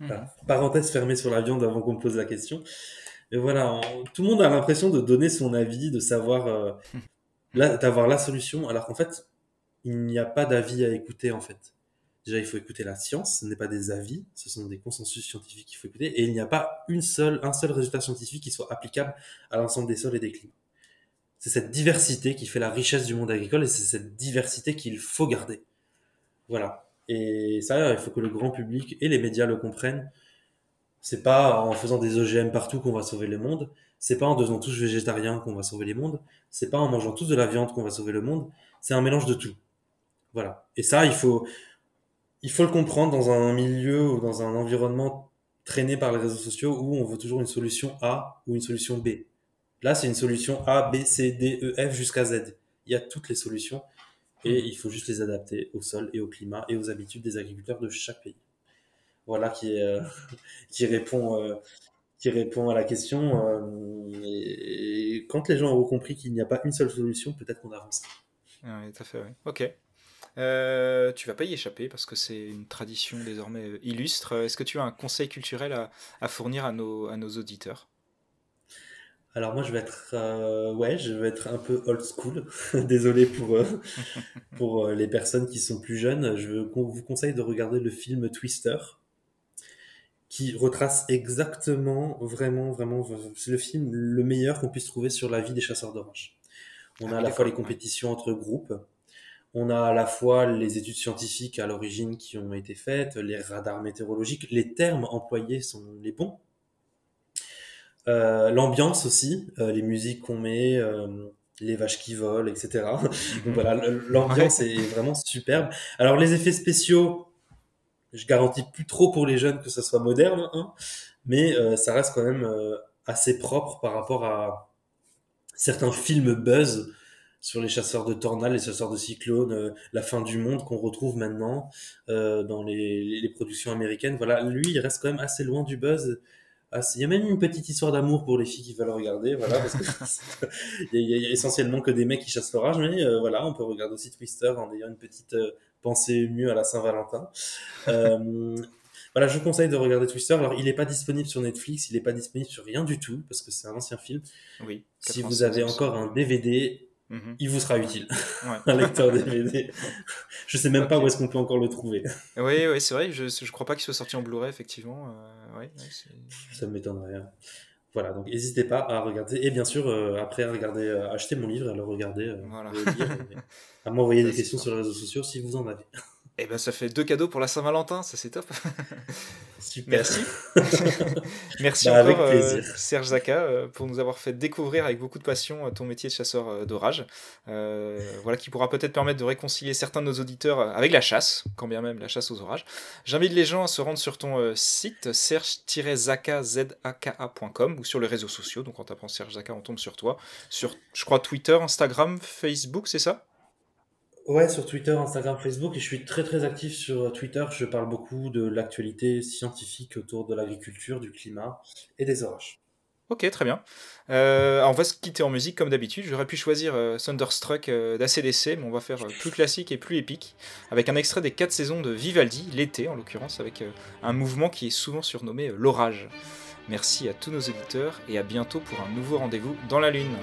Voilà. Parenthèse fermée sur la viande avant qu'on me pose la question. Mais voilà, on- tout le monde a l'impression de donner son avis, de savoir, euh, d'avoir la solution, alors qu'en fait, il n'y a pas d'avis à écouter en fait. Déjà, il faut écouter la science, ce n'est pas des avis, ce sont des consensus scientifiques qu'il faut écouter, et il n'y a pas une seule, un seul résultat scientifique qui soit applicable à l'ensemble des sols et des climats. C'est cette diversité qui fait la richesse du monde agricole, et c'est cette diversité qu'il faut garder. Voilà. Et ça, il faut que le grand public et les médias le comprennent. C'est pas en faisant des OGM partout qu'on va sauver le monde. C'est pas en devenant tous végétariens qu'on va sauver les mondes. C'est pas en mangeant tous de la viande qu'on va sauver le monde. C'est un mélange de tout. Voilà. Et ça, il faut, il faut le comprendre dans un milieu ou dans un environnement traîné par les réseaux sociaux où on veut toujours une solution A ou une solution B. Là, c'est une solution A, B, C, D, E, F jusqu'à Z. Il y a toutes les solutions et il faut juste les adapter au sol et au climat et aux habitudes des agriculteurs de chaque pays. Voilà qui, est, euh, qui, répond, euh, qui répond à la question. euh, et, et quand les gens auront compris qu'il n'y a pas une seule solution, peut-être qu'on avance. Oui, tout à fait, oui. Ok. Euh, tu vas pas y échapper parce que c'est une tradition désormais euh, illustre. Est-ce que tu as un conseil culturel à, à fournir à nos, à nos auditeurs? Alors moi je vais être euh, ouais je vais être un peu old school. Désolé pour euh, pour les personnes qui sont plus jeunes. Je vous conseille de regarder le film Twister qui retrace exactement vraiment vraiment c'est le film le meilleur qu'on puisse trouver sur la vie des chasseurs d'oranges. On Ah a à la fois les compétitions entre groupes on a à la fois les études scientifiques à l'origine qui ont été faites les radars météorologiques les termes employés sont les bons euh, l'ambiance aussi, euh, les musiques qu'on met, euh, les vaches qui volent, etc. Donc voilà, l'ambiance est vraiment superbe. Alors les effets spéciaux, je garantis plus trop pour les jeunes que ça soit moderne, hein, mais ça reste quand même assez propre par rapport à certains films buzz sur les chasseurs de tornades, les chasseurs de cyclones, euh, la fin du monde qu'on retrouve maintenant euh, dans les, productions américaines. Voilà, lui, il reste quand même assez loin du buzz. Ah, Il y a même une petite histoire d'amour pour les filles qui veulent regarder, voilà, parce que il y, a- il y a essentiellement que des mecs qui chassent l'orage, mais euh, voilà, on peut regarder aussi Twister en ayant une petite pensée émue à la Saint-Valentin. Voilà, je vous conseille de regarder Twister. Alors, il n'est pas disponible sur Netflix, il n'est pas disponible sur rien du tout, parce que c'est un ancien film. Oui. Si 96, vous avez encore un DVD, Mhm. il vous sera utile. Ouais. un lecteur DVD. Je sais même pas où est-ce qu'on peut encore le trouver. Oui, oui, c'est vrai. Je, je crois pas qu'il soit sorti en Blu-ray, effectivement. Euh, ouais, Ça m'étonnerait. hein. Voilà, donc n'hésitez pas à regarder. Et bien sûr, euh, après, à regarder, euh, acheter mon livre, à le regarder, euh, Voilà. le lire, et à m'envoyer des questions sur les réseaux sociaux si vous en avez. Eh ben, ça fait deux cadeaux pour la Saint-Valentin, ça c'est top. Super. Merci. Merci Bah, avec encore, euh. Serge Zaka, euh, pour nous avoir fait découvrir avec beaucoup de passion euh, ton métier de chasseur d'orage. Euh, voilà, qui pourra peut-être permettre de réconcilier certains de nos auditeurs avec la chasse, quand bien même la chasse aux orages. J'invite les gens à se rendre sur ton site serge-zaka.com ou sur les réseaux sociaux. Donc en tapant Serge Zaka, on tombe sur toi. Sur, je crois, Twitter, Instagram, Facebook, c'est ça? Ouais, sur Twitter, Instagram, Facebook, et je suis très très actif sur Twitter. Je parle beaucoup de l'actualité scientifique autour de l'agriculture, du climat et des orages. Ok, très bien. Euh, on va se quitter en musique comme d'habitude. J'aurais pu choisir euh, Thunderstruck euh, d'ACDC, mais on va faire euh, plus classique et plus épique, avec un extrait des 4 saisons de Vivaldi, l'été en l'occurrence, avec euh, un mouvement qui est souvent surnommé l'orage. Merci à tous nos auditeurs et à bientôt pour un nouveau rendez-vous dans la Lune.